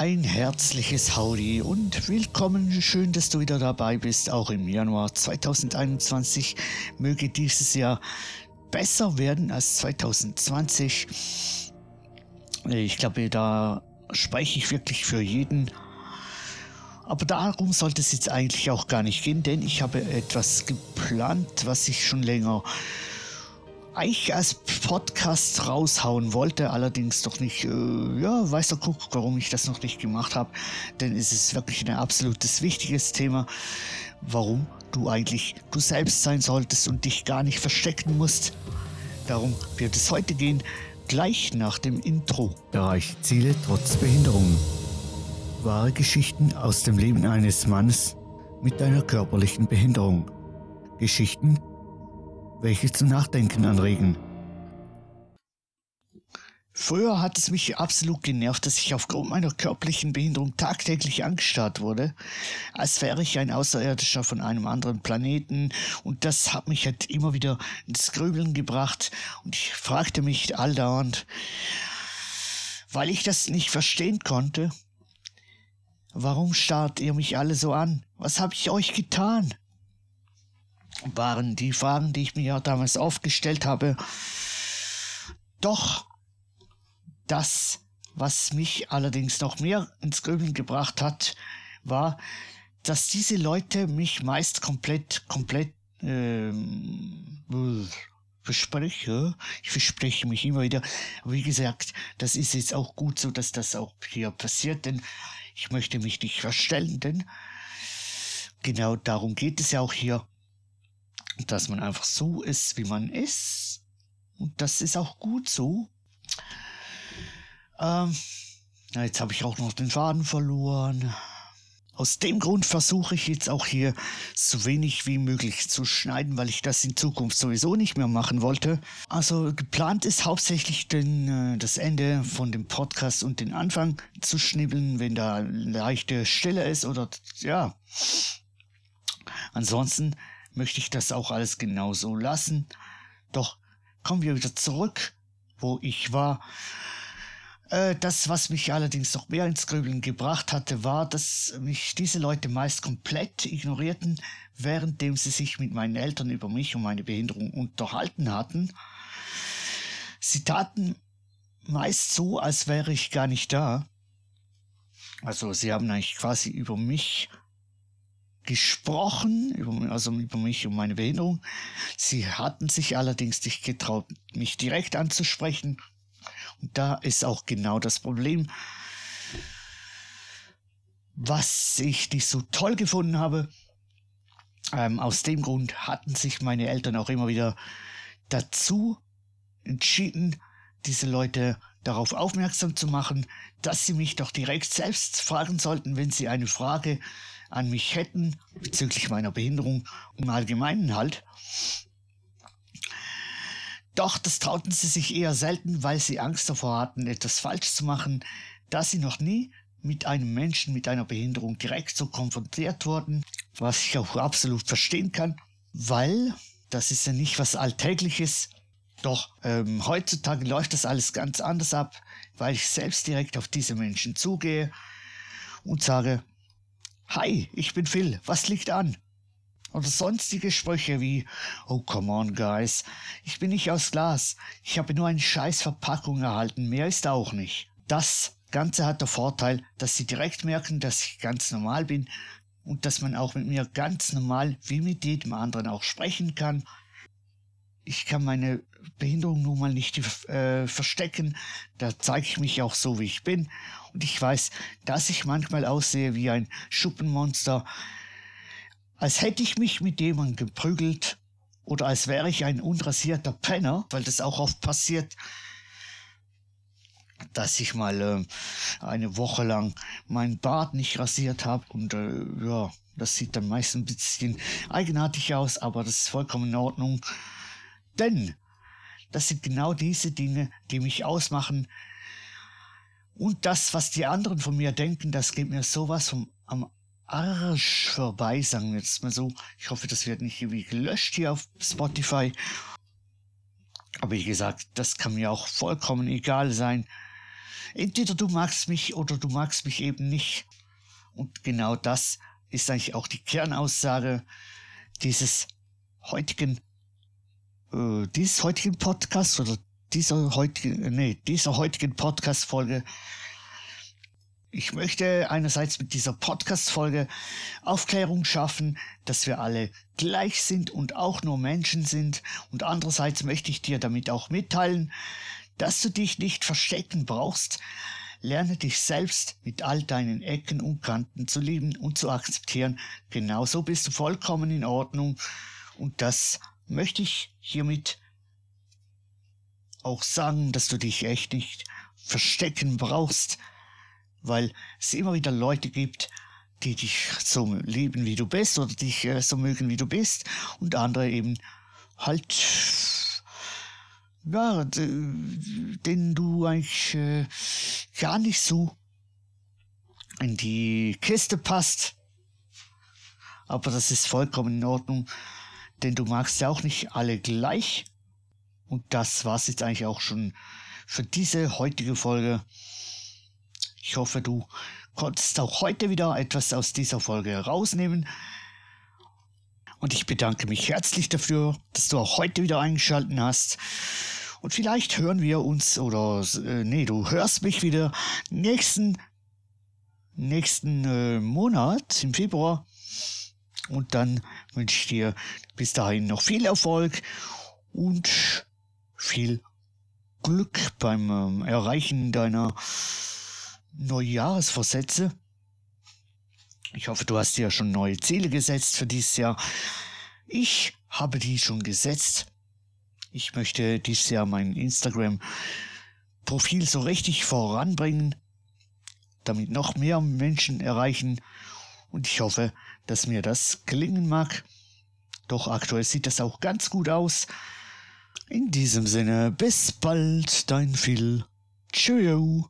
Ein herzliches Howdy und willkommen. Schön, dass du wieder dabei bist. Auch im Januar 2021 möge dieses Jahr besser werden als 2020. Ich glaube, da spreche ich wirklich für jeden. Aber darum sollte es jetzt eigentlich auch gar nicht gehen, denn ich habe etwas geplant, was ich schon länger eigentlich als Podcast raushauen wollte, allerdings doch nicht, äh, ja, weiß der Kuckuck, warum ich das noch nicht gemacht habe, denn es ist wirklich ein absolutes wichtiges Thema, warum du eigentlich du selbst sein solltest und dich gar nicht verstecken musst. Darum wird es heute gehen, gleich nach dem Intro. Bereich Ziele trotz Behinderung. Wahre Geschichten aus dem Leben eines Mannes mit einer körperlichen Behinderung. Geschichten, welche zum Nachdenken anregen. Früher hat es mich absolut genervt, dass ich aufgrund meiner körperlichen Behinderung tagtäglich angestarrt wurde, als wäre ich ein Außerirdischer von einem anderen Planeten und das hat mich halt immer wieder ins Grübeln gebracht und ich fragte mich alldauernd, weil ich das nicht verstehen konnte, warum starrt ihr mich alle so an? Was habe ich euch getan? Waren die Fragen, die ich mir ja damals aufgestellt habe. Doch das, was mich allerdings noch mehr ins Grübeln gebracht hat, war, dass diese Leute mich meist komplett, komplett ähm, verspreche. Ich verspreche mich immer wieder. Wie gesagt, das ist jetzt auch gut so, dass das auch hier passiert, denn ich möchte mich nicht verstellen, denn genau darum geht es ja auch hier dass man einfach so ist, wie man ist. Und das ist auch gut so. Ähm, jetzt habe ich auch noch den Faden verloren. Aus dem Grund versuche ich jetzt auch hier so wenig wie möglich zu schneiden, weil ich das in Zukunft sowieso nicht mehr machen wollte. Also geplant ist hauptsächlich den, äh, das Ende von dem Podcast und den Anfang zu schnibbeln, wenn da leichte Stille ist oder ja. Ansonsten möchte ich das auch alles genauso lassen. Doch kommen wir wieder zurück, wo ich war. Äh, das, was mich allerdings noch mehr ins Grübeln gebracht hatte, war, dass mich diese Leute meist komplett ignorierten, währenddem sie sich mit meinen Eltern über mich und meine Behinderung unterhalten hatten. Sie taten meist so, als wäre ich gar nicht da. Also sie haben eigentlich quasi über mich gesprochen, also über mich und meine Behinderung. Sie hatten sich allerdings nicht getraut, mich direkt anzusprechen. Und da ist auch genau das Problem, was ich nicht so toll gefunden habe. Ähm, aus dem Grund hatten sich meine Eltern auch immer wieder dazu entschieden, diese Leute darauf aufmerksam zu machen, dass sie mich doch direkt selbst fragen sollten, wenn sie eine Frage an mich hätten bezüglich meiner Behinderung im Allgemeinen halt. Doch das trauten sie sich eher selten, weil sie Angst davor hatten, etwas falsch zu machen, da sie noch nie mit einem Menschen mit einer Behinderung direkt so konfrontiert wurden, was ich auch absolut verstehen kann, weil das ist ja nicht was Alltägliches. Doch ähm, heutzutage läuft das alles ganz anders ab, weil ich selbst direkt auf diese Menschen zugehe und sage, Hi, ich bin Phil, was liegt an? Oder sonstige Sprüche wie Oh come on, guys, ich bin nicht aus Glas, ich habe nur eine scheiß Verpackung erhalten, mehr ist auch nicht. Das Ganze hat der Vorteil, dass sie direkt merken, dass ich ganz normal bin und dass man auch mit mir ganz normal wie mit jedem anderen auch sprechen kann. Ich kann meine Behinderung nun mal nicht äh, verstecken, da zeige ich mich auch so, wie ich bin. Und ich weiß, dass ich manchmal aussehe wie ein Schuppenmonster, als hätte ich mich mit jemandem geprügelt oder als wäre ich ein unrasierter Penner, weil das auch oft passiert, dass ich mal äh, eine Woche lang meinen Bart nicht rasiert habe und äh, ja, das sieht dann meist ein bisschen eigenartig aus, aber das ist vollkommen in Ordnung, denn das sind genau diese Dinge, die mich ausmachen, und das, was die anderen von mir denken, das geht mir sowas vom am Arsch vorbei, sagen wir jetzt mal so. Ich hoffe, das wird nicht irgendwie gelöscht hier auf Spotify. Aber wie gesagt, das kann mir auch vollkommen egal sein. Entweder du magst mich oder du magst mich eben nicht. Und genau das ist eigentlich auch die Kernaussage dieses heutigen, äh, dieses heutigen Podcasts oder dieser heutigen, nee, dieser heutigen Podcast-Folge. Ich möchte einerseits mit dieser Podcast-Folge Aufklärung schaffen, dass wir alle gleich sind und auch nur Menschen sind. Und andererseits möchte ich dir damit auch mitteilen, dass du dich nicht verstecken brauchst. Lerne dich selbst mit all deinen Ecken und Kanten zu lieben und zu akzeptieren. Genauso bist du vollkommen in Ordnung. Und das möchte ich hiermit auch sagen, dass du dich echt nicht verstecken brauchst, weil es immer wieder Leute gibt, die dich so lieben, wie du bist oder dich äh, so mögen, wie du bist und andere eben halt ja, den du eigentlich äh, gar nicht so in die Kiste passt. Aber das ist vollkommen in Ordnung, denn du magst ja auch nicht alle gleich. Und das war's jetzt eigentlich auch schon für diese heutige Folge. Ich hoffe, du konntest auch heute wieder etwas aus dieser Folge herausnehmen. Und ich bedanke mich herzlich dafür, dass du auch heute wieder eingeschaltet hast. Und vielleicht hören wir uns oder äh, nee, du hörst mich wieder nächsten nächsten äh, Monat im Februar. Und dann wünsche ich dir bis dahin noch viel Erfolg und viel Glück beim ähm, Erreichen deiner Neujahresvorsätze. Ich hoffe, du hast dir schon neue Ziele gesetzt für dieses Jahr. Ich habe die schon gesetzt. Ich möchte dieses Jahr mein Instagram-Profil so richtig voranbringen, damit noch mehr Menschen erreichen. Und ich hoffe, dass mir das gelingen mag. Doch aktuell sieht das auch ganz gut aus. In diesem Sinne, bis bald, dein Phil. Tschüss.